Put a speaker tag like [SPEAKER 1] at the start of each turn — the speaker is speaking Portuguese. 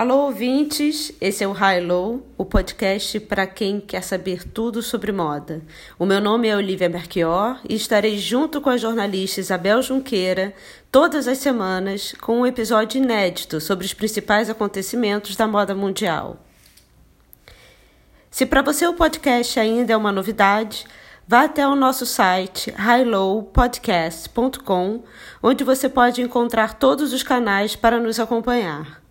[SPEAKER 1] Alô, ouvintes! Esse é o High Low, o podcast para quem quer saber tudo sobre moda. O meu nome é Olivia Merchior e estarei junto com a jornalista Isabel Junqueira todas as semanas com um episódio inédito sobre os principais acontecimentos da moda mundial. Se para você o podcast ainda é uma novidade, vá até o nosso site highlowpodcast.com, onde você pode encontrar todos os canais para nos acompanhar.